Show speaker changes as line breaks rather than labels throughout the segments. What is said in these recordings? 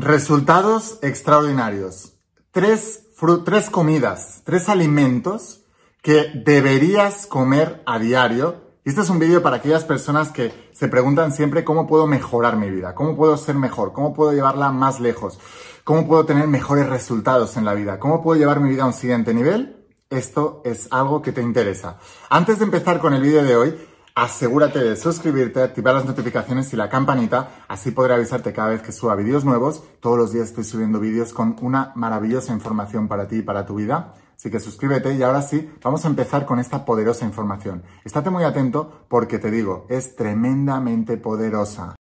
Resultados extraordinarios. Tres, tres comidas, tres alimentos que deberías comer a diario. Este es un vídeo para aquellas personas que se preguntan siempre cómo puedo mejorar mi vida, cómo puedo ser mejor, cómo puedo llevarla más lejos, cómo puedo tener mejores resultados en la vida, cómo puedo llevar mi vida a un siguiente nivel. Esto es algo que te interesa. Antes de empezar con el vídeo de hoy, asegúrate de suscribirte, activar las notificaciones y la campanita, así podré avisarte cada vez que suba vídeos nuevos. Todos los días estoy subiendo vídeos con una maravillosa información para ti y para tu vida. Así que suscríbete y ahora sí, vamos a empezar con esta poderosa información. Estate muy atento porque te digo, es tremendamente poderosa.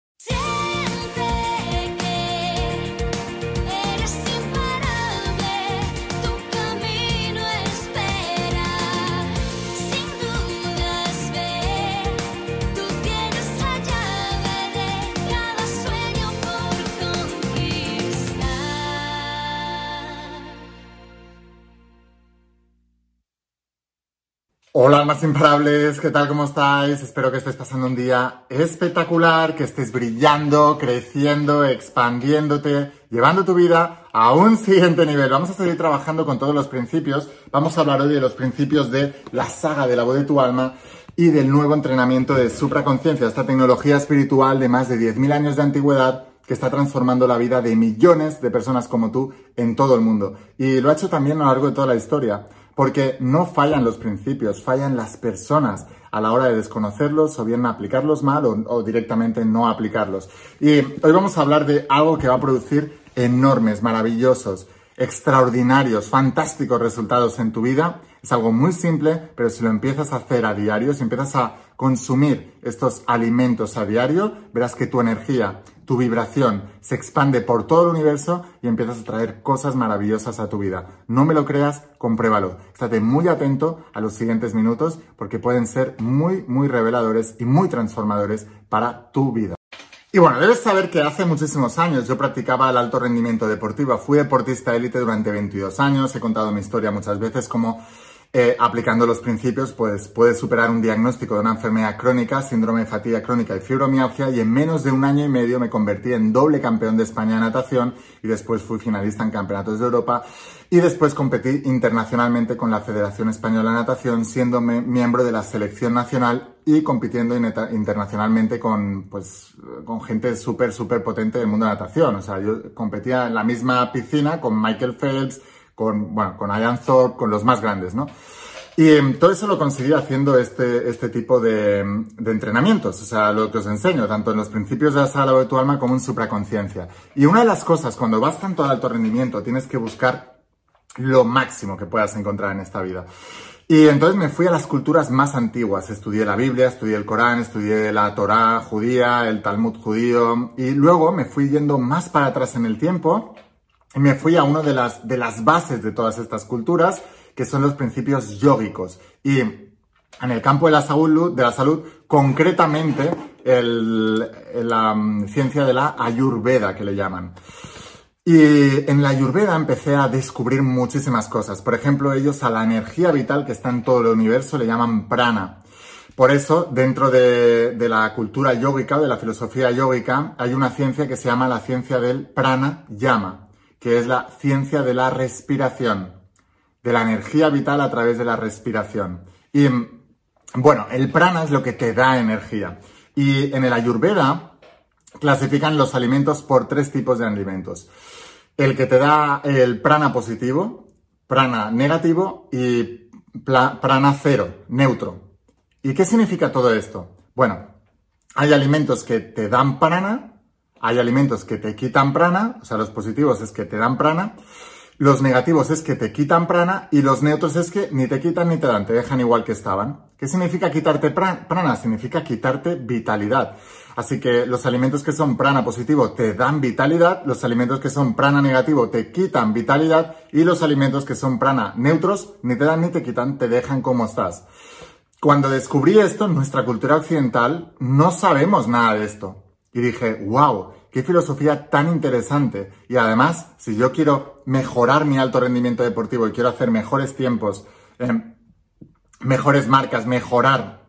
Hola almas imparables, ¿qué tal? ¿Cómo estáis? Espero que estés pasando un día espectacular, que estés brillando, creciendo, expandiéndote, llevando tu vida a un siguiente nivel. Vamos a seguir trabajando con todos los principios. Vamos a hablar hoy de los principios de la saga de la voz de tu alma y del nuevo entrenamiento de supraconciencia, esta tecnología espiritual de más de 10.000 años de antigüedad que está transformando la vida de millones de personas como tú en todo el mundo. Y lo ha hecho también a lo largo de toda la historia porque no fallan los principios, fallan las personas a la hora de desconocerlos o bien aplicarlos mal o, directamente no aplicarlos. Y hoy vamos a hablar de algo que va a producir enormes, maravillosos, extraordinarios, fantásticos resultados en tu vida. Es algo muy simple, pero si lo empiezas a hacer a diario, si empiezas a consumir estos alimentos a diario, verás que tu energía, tu vibración se expande por todo el universo y empiezas a traer cosas maravillosas a tu vida. No me lo creas, compruébalo. Estate muy atento a los siguientes minutos porque pueden ser muy, muy reveladores y muy transformadores para tu vida. Y bueno, debes saber que hace muchísimos años yo practicaba el alto rendimiento deportivo. Fui deportista élite durante 22 años. He contado mi historia muchas veces como eh, aplicando los principios, pues puedes superar un diagnóstico de una enfermedad crónica, síndrome de fatiga crónica y fibromialgia, y en menos de un año y medio me convertí en doble campeón de España de natación y después fui finalista en campeonatos de Europa y después competí internacionalmente con la Federación Española de Natación, siendo miembro de la selección nacional y compitiendo internacionalmente con, pues, con gente súper, súper potente del mundo de natación. O sea, yo competía en la misma piscina con Michael Phelps, con, bueno, con Ian con los más grandes, ¿no? Y em, todo eso lo conseguí haciendo este, este tipo de, de, entrenamientos, o sea, lo que os enseño, tanto en los principios de la sala de tu alma como en supraconciencia. Y una de las cosas, cuando vas tanto al alto rendimiento, tienes que buscar lo máximo que puedas encontrar en esta vida. Y entonces me fui a las culturas más antiguas, estudié la Biblia, estudié el Corán, estudié la Torá judía, el Talmud judío, y luego me fui yendo más para atrás en el tiempo, me fui a una de las, de las bases de todas estas culturas, que son los principios yógicos. Y en el campo de la salud, de la salud concretamente la mm, ciencia de la ayurveda, que le llaman. Y en la ayurveda empecé a descubrir muchísimas cosas. Por ejemplo, ellos a la energía vital que está en todo el universo le llaman prana. Por eso, dentro de, de la cultura yógica, de la filosofía yógica, hay una ciencia que se llama la ciencia del prana yama que es la ciencia de la respiración, de la energía vital a través de la respiración. Y bueno, el prana es lo que te da energía. Y en el ayurveda clasifican los alimentos por tres tipos de alimentos. El que te da el prana positivo, prana negativo y prana cero, neutro. ¿Y qué significa todo esto? Bueno, hay alimentos que te dan prana hay alimentos que te quitan prana, o sea, los positivos es que te dan prana, los negativos es que te quitan prana y los neutros es que ni te quitan ni te dan, te dejan igual que estaban. ¿Qué significa quitarte prana? Significa quitarte vitalidad. Así que los alimentos que son prana positivo te dan vitalidad, los alimentos que son prana negativo te quitan vitalidad y los alimentos que son prana neutros ni te dan ni te quitan, te dejan como estás. Cuando descubrí esto en nuestra cultura occidental, no sabemos nada de esto. Y dije, wow, qué filosofía tan interesante. Y además, si yo quiero mejorar mi alto rendimiento deportivo y quiero hacer mejores tiempos, em, mejores marcas, mejorar,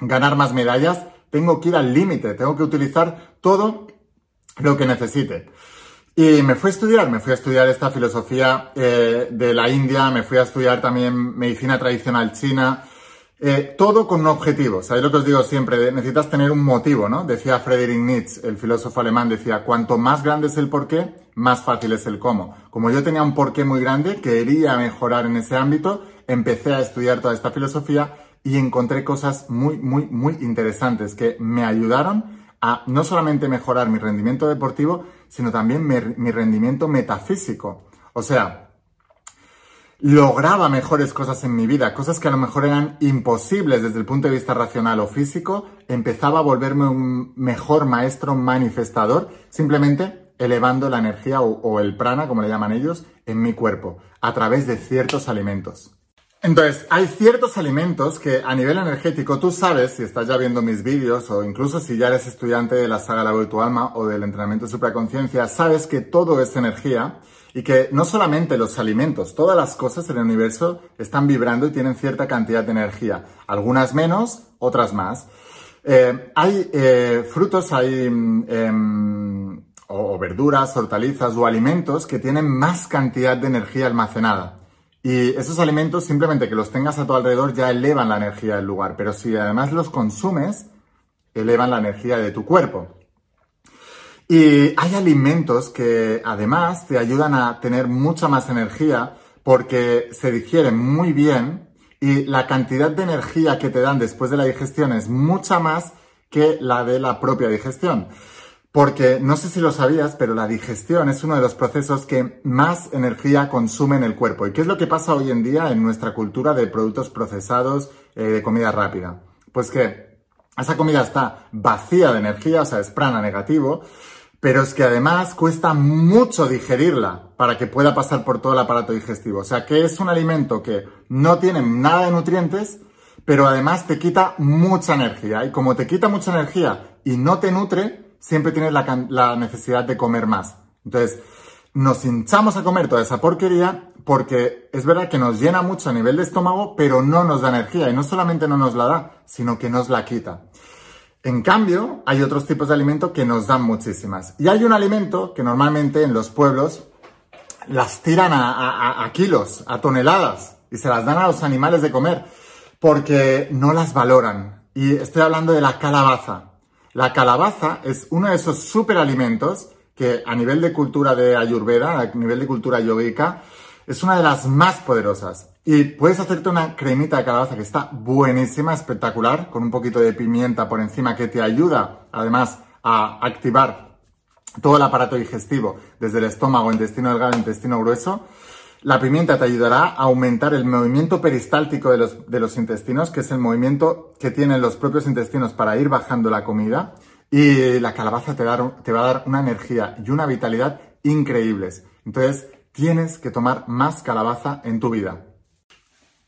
ganar más medallas, tengo que ir al límite, tengo que utilizar todo lo que necesite. Y me fui a estudiar, me fui a estudiar esta filosofía eh, de la India, me fui a estudiar también medicina tradicional china, eh, todo con un objetivo. ¿Sabéis lo que os digo siempre? necesitas tener un motivo, ¿no? Decía Friedrich Nietzsche, el filósofo alemán, decía, cuanto más grande es el porqué, más fácil es el cómo. Como yo tenía un porqué muy grande, quería mejorar en ese ámbito, empecé a estudiar toda esta filosofía y encontré cosas muy, muy, muy interesantes que me ayudaron a no solamente mejorar mi rendimiento deportivo, sino también mi rendimiento metafísico. O sea, lograba mejores cosas en mi vida, cosas que a lo mejor eran imposibles desde el punto de vista racional o físico, empezaba a volverme un mejor maestro manifestador, simplemente elevando la energía o, el prana, como le llaman ellos, en mi cuerpo, a través de ciertos alimentos. Entonces, hay ciertos alimentos que a nivel energético tú sabes, si estás ya viendo mis vídeos o incluso si ya eres estudiante de la saga La Voz de tu Alma o del entrenamiento de supraconciencia, sabes que todo es energía y que no solamente los alimentos, todas las cosas en el universo están vibrando y tienen cierta cantidad de energía, algunas menos, otras más. Eh, hay eh, frutos, hay mm, em, o verduras, hortalizas o alimentos que tienen más cantidad de energía almacenada. Y esos alimentos, simplemente que los tengas a tu alrededor, ya elevan la energía del lugar. Pero si además los consumes, elevan la energía de tu cuerpo. Y hay alimentos que además te ayudan a tener mucha más energía porque se digieren muy bien y la cantidad de energía que te dan después de la digestión es mucha más que la de la propia digestión. Porque no sé si lo sabías, pero la digestión es uno de los procesos que más energía consume en el cuerpo. ¿Y qué es lo que pasa hoy en día en nuestra cultura de productos procesados, eh, de comida rápida? Pues que esa comida está vacía de energía, o sea, es prana negativo, pero es que además cuesta mucho digerirla para que pueda pasar por todo el aparato digestivo. O sea que es un alimento que no tiene nada de nutrientes, pero además te quita mucha energía. Y como te quita mucha energía y no te nutre, siempre tienes la, necesidad de comer más. Entonces, nos hinchamos a comer toda esa porquería porque es verdad que nos llena mucho a nivel de estómago, pero no nos da energía. Y no solamente no nos la da, sino que nos la quita. En cambio, hay otros tipos de alimentos que nos dan muchísimas. Y hay un alimento que normalmente en los pueblos las tiran a, kilos, a toneladas, y se las dan a los animales de comer, porque no las valoran. Y estoy hablando de la calabaza. La calabaza es uno de esos superalimentos que a nivel de cultura de Ayurveda, a nivel de cultura yogica, es una de las más poderosas. Y puedes hacerte una cremita de calabaza que está buenísima, espectacular, con un poquito de pimienta por encima que te ayuda además a activar todo el aparato digestivo, desde el estómago, intestino delgado, intestino grueso. La pimienta te ayudará a aumentar el movimiento peristáltico de los, intestinos, que es el movimiento que tienen los propios intestinos para ir bajando la comida. Y la calabaza te, te va a dar una energía y una vitalidad increíbles. Entonces, tienes que tomar más calabaza en tu vida.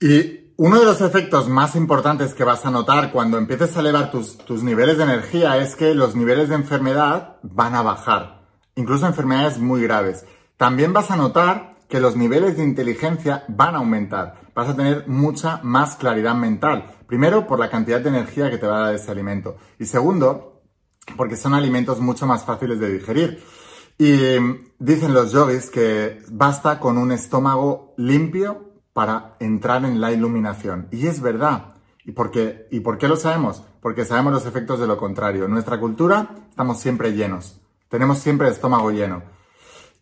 Y uno de los efectos más importantes que vas a notar cuando empieces a elevar tus, niveles de energía es que los niveles de enfermedad van a bajar, incluso enfermedades muy graves. También vas a notar que los niveles de inteligencia van a aumentar. Vas a tener mucha más claridad mental. Primero, por la cantidad de energía que te va a dar ese alimento. Y segundo, porque son alimentos mucho más fáciles de digerir. Y dicen los yogis que basta con un estómago limpio para entrar en la iluminación. Y es verdad. ¿Y por, qué? ¿Y por qué lo sabemos? Porque sabemos los efectos de lo contrario. En nuestra cultura estamos siempre llenos. Tenemos siempre el estómago lleno.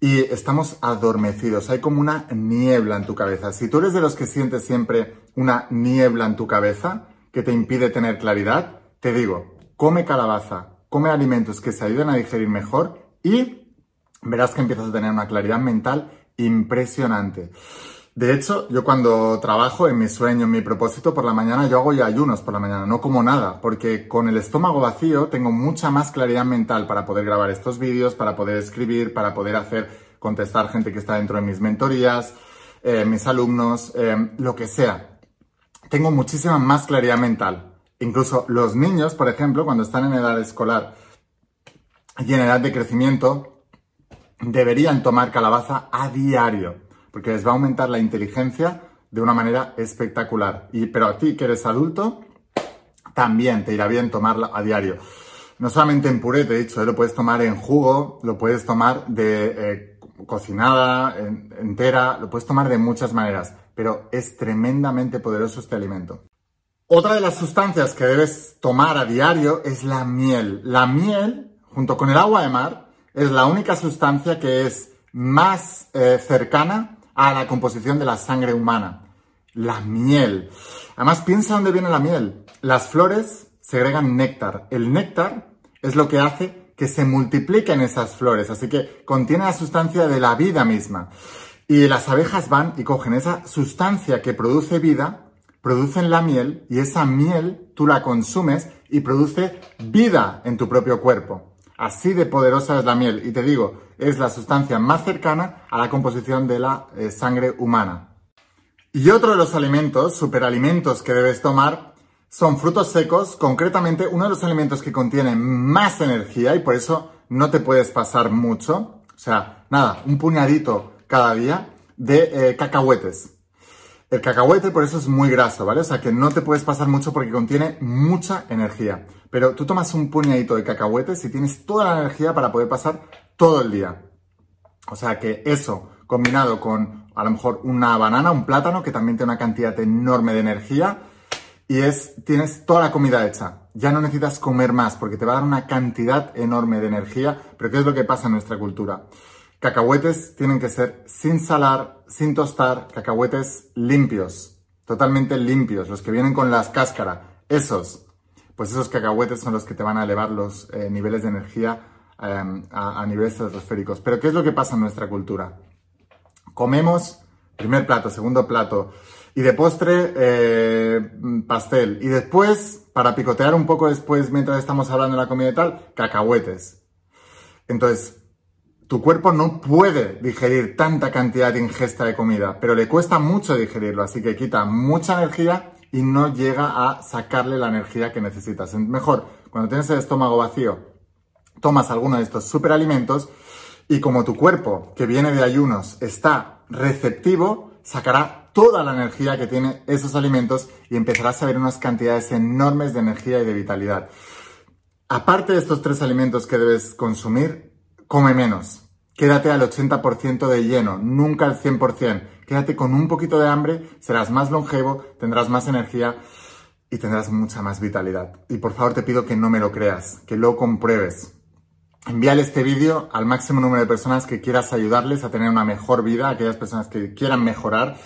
Y estamos adormecidos. Hay como una niebla en tu cabeza. Si tú eres de los que sientes siempre una niebla en tu cabeza que te impide tener claridad, te digo, come calabaza, come alimentos que se ayuden a digerir mejor y verás que empiezas a tener una claridad mental impresionante. De hecho, yo cuando trabajo en mi sueño, en mi propósito por la mañana, yo hago ayunos por la mañana, no como nada, porque con el estómago vacío tengo mucha más claridad mental para poder grabar estos vídeos, para poder escribir, para poder hacer, contestar gente que está dentro de mis mentorías, eh, mis alumnos, eh, lo que sea. Tengo muchísima más claridad mental. Incluso los niños, por ejemplo, cuando están en edad escolar y en edad de crecimiento, deberían tomar calabaza a diario porque les va a aumentar la inteligencia de una manera espectacular. Y, pero a ti que eres adulto, también te irá bien tomarla a diario. no solamente en puré, te he dicho, ¿eh? lo puedes tomar en jugo, lo puedes tomar de eh, cocinada, entera, lo puedes tomar de muchas maneras, pero es tremendamente poderoso este alimento. Otra de las sustancias que debes tomar a diario es la miel. La miel, junto con el agua de mar, es la única sustancia que es más eh, cercana a la composición de la sangre humana. La miel. Además, piensa dónde viene la miel. Las flores segregan néctar. El néctar es lo que hace que se multipliquen esas flores, así que contiene la sustancia de la vida misma. Y las abejas van y cogen esa sustancia que produce vida producen la miel y esa miel tú la consumes y produce vida en tu propio cuerpo. Así de poderosa es la miel y te digo, es la sustancia más cercana a la composición de la eh, sangre humana. Y otro de los alimentos, superalimentos que debes tomar, son frutos secos, concretamente uno de los alimentos que contiene más energía y por eso no te puedes pasar mucho. O sea, nada, un puñadito cada día de eh, cacahuetes. El cacahuete por eso es muy graso, ¿vale? O sea que no te puedes pasar mucho porque contiene mucha energía. Pero tú tomas un puñadito de cacahuetes y tienes toda la energía para poder pasar todo el día. O sea que eso, combinado con a lo mejor una banana, un plátano, que también tiene una cantidad enorme de energía, y es, tienes toda la comida hecha. Ya no necesitas comer más porque te va a dar una cantidad enorme de energía, pero ¿qué es lo que pasa en nuestra cultura? Cacahuetes tienen que ser sin salar, sin tostar, cacahuetes limpios, totalmente limpios, los que vienen con las cáscaras, esos. Pues esos cacahuetes son los que te van a elevar los eh, niveles de energía em, a, niveles estratosféricos. Pero ¿qué es lo que pasa en nuestra cultura? Comemos primer plato, segundo plato, y de postre eh, pastel. Y después, para picotear un poco después, mientras estamos hablando de la comida y tal, cacahuetes. Entonces, tu cuerpo no puede digerir tanta cantidad de ingesta de comida, pero le cuesta mucho digerirlo, así que quita mucha energía y no llega a sacarle la energía que necesitas. Mejor, cuando tienes el estómago vacío, tomas alguno de estos superalimentos y como tu cuerpo, que viene de ayunos, está receptivo, sacará toda la energía que tiene esos alimentos y empezarás a ver unas cantidades enormes de energía y de vitalidad. Aparte de estos tres alimentos que debes consumir, come menos. Quédate al 80% de lleno, nunca al 100%. Quédate con un poquito de hambre, serás más longevo, tendrás más energía y tendrás mucha más vitalidad. Y por favor te pido que no me lo creas, que lo compruebes. Envíale este vídeo al máximo número de personas que quieras ayudarles a tener una mejor vida, a aquellas personas que quieran mejorar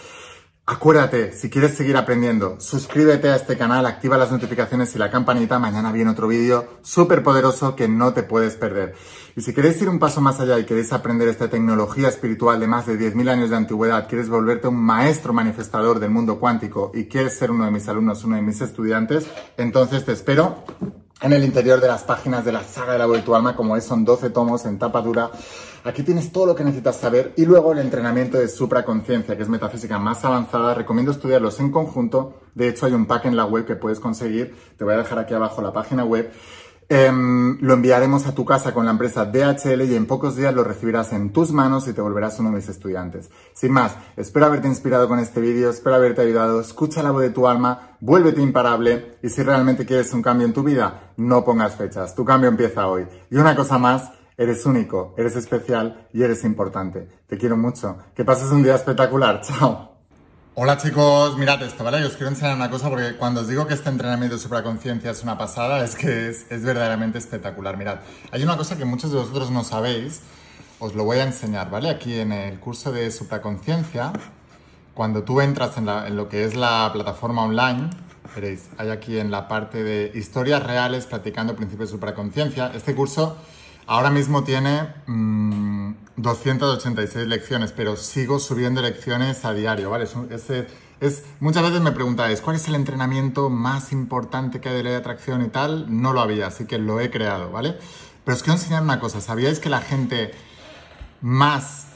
Acuérdate, si quieres seguir aprendiendo, suscríbete a este canal, activa las notificaciones y la campanita. Mañana viene otro vídeo súper poderoso que no te puedes perder. Y si queréis ir un paso más allá y queréis aprender esta tecnología espiritual de más de 10.000 años de antigüedad, quieres volverte un maestro manifestador del mundo cuántico y quieres ser uno de mis alumnos, uno de mis estudiantes, entonces te espero en el interior de las páginas de la saga de la tu alma, como es, son 12 tomos en tapa dura. Aquí tienes todo lo que necesitas saber y luego el entrenamiento de supraconciencia, que es metafísica más avanzada. Recomiendo estudiarlos en conjunto. De hecho, hay un pack en la web que puedes conseguir. Te voy a dejar aquí abajo la página web. Em, lo enviaremos a tu casa con la empresa DHL y en pocos días lo recibirás en tus manos y te volverás uno de mis estudiantes. Sin más, espero haberte inspirado con este vídeo, espero haberte ayudado, escucha la voz de tu alma, vuélvete imparable y si realmente quieres un cambio en tu vida, no pongas fechas, tu cambio empieza hoy. Y una cosa más, eres único, eres especial y eres importante. Te quiero mucho. Que pases un día espectacular. Chao. Hola chicos, mirad esto, ¿vale? os quiero enseñar una cosa porque cuando os digo que este entrenamiento de supraconciencia es una pasada, es que es, verdaderamente espectacular. Mirad, hay una cosa que muchos de vosotros no sabéis, os lo voy a enseñar, ¿vale? Aquí en el curso de supraconciencia, cuando tú entras en, en lo que es la plataforma online, veréis, hay aquí en la parte de historias reales practicando principios de supraconciencia, este curso Ahora mismo tiene 286 mm, lecciones, pero sigo subiendo lecciones a diario, ¿vale? Es, muchas veces me preguntáis, ¿cuál es el entrenamiento más importante que hay de ley de atracción y tal? No lo había, así que lo he creado, ¿vale? Pero os quiero enseñar una cosa, ¿sabíais que la gente más,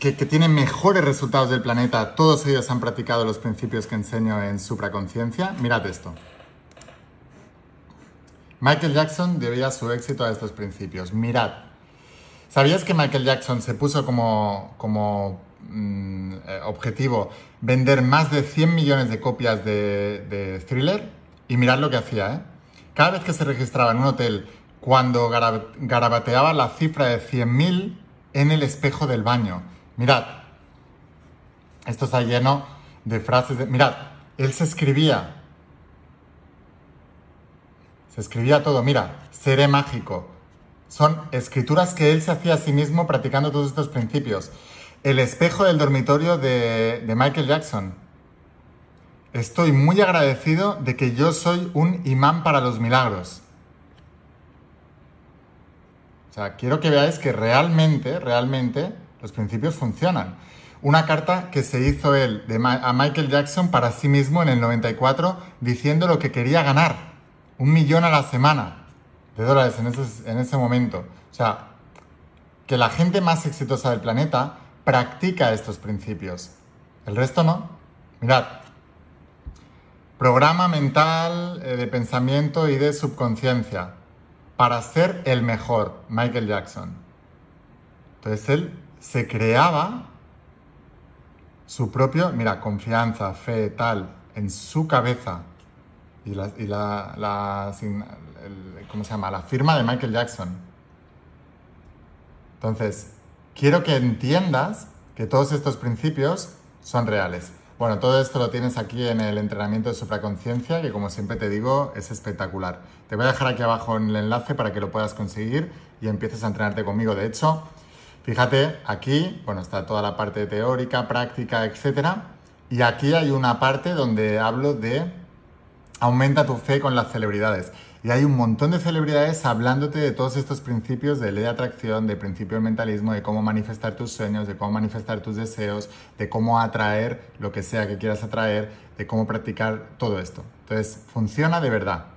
que, que tiene mejores resultados del planeta, todos ellos han practicado los principios que enseño en supraconciencia? Mirad esto. Michael Jackson debía su éxito a estos principios. Mirad, ¿sabías que Michael Jackson se puso como, como mm, eh, objetivo vender más de 100 millones de copias de, Thriller? Y mirad lo que hacía, ¿eh? Cada vez que se registraba en un hotel cuando garabateaba la cifra de 100.000 en el espejo del baño. Mirad, esto está lleno de frases de... Mirad, él se escribía. Se escribía todo. Mira, seré mágico. Son escrituras que él se hacía a sí mismo practicando todos estos principios. El espejo del dormitorio de, de Michael Jackson. Estoy muy agradecido de que yo soy un imán para los milagros. O sea, quiero que veáis que realmente, realmente los principios funcionan. Una carta que se hizo él a Michael Jackson para sí mismo en el 94 diciendo lo que quería ganar. Un millón a la semana de dólares en ese, en ese momento. O sea, que la gente más exitosa del planeta practica estos principios. El resto no. Mirad. Programa mental eh, de pensamiento y de subconsciencia para ser el mejor, Michael Jackson. Entonces él se creaba su propio, mira, confianza, fe, tal, en su cabeza. Y la, la, ¿cómo se llama? La firma de Michael Jackson. Entonces, quiero que entiendas que todos estos principios son reales. Bueno, todo esto lo tienes aquí en el entrenamiento de supraconciencia, que como siempre te digo, es espectacular. Te voy a dejar aquí abajo en el enlace para que lo puedas conseguir y empieces a entrenarte conmigo. De hecho, Fíjate, aquí, bueno, está toda la parte teórica, práctica, etc. Y aquí hay una parte donde hablo de aumenta tu fe con las celebridades. Y hay un montón de celebridades hablándote de todos estos principios de ley de atracción, de principio del mentalismo, de cómo manifestar tus sueños, de cómo manifestar tus deseos, de cómo atraer lo que sea que quieras atraer, de cómo practicar todo esto. Entonces, funciona de verdad.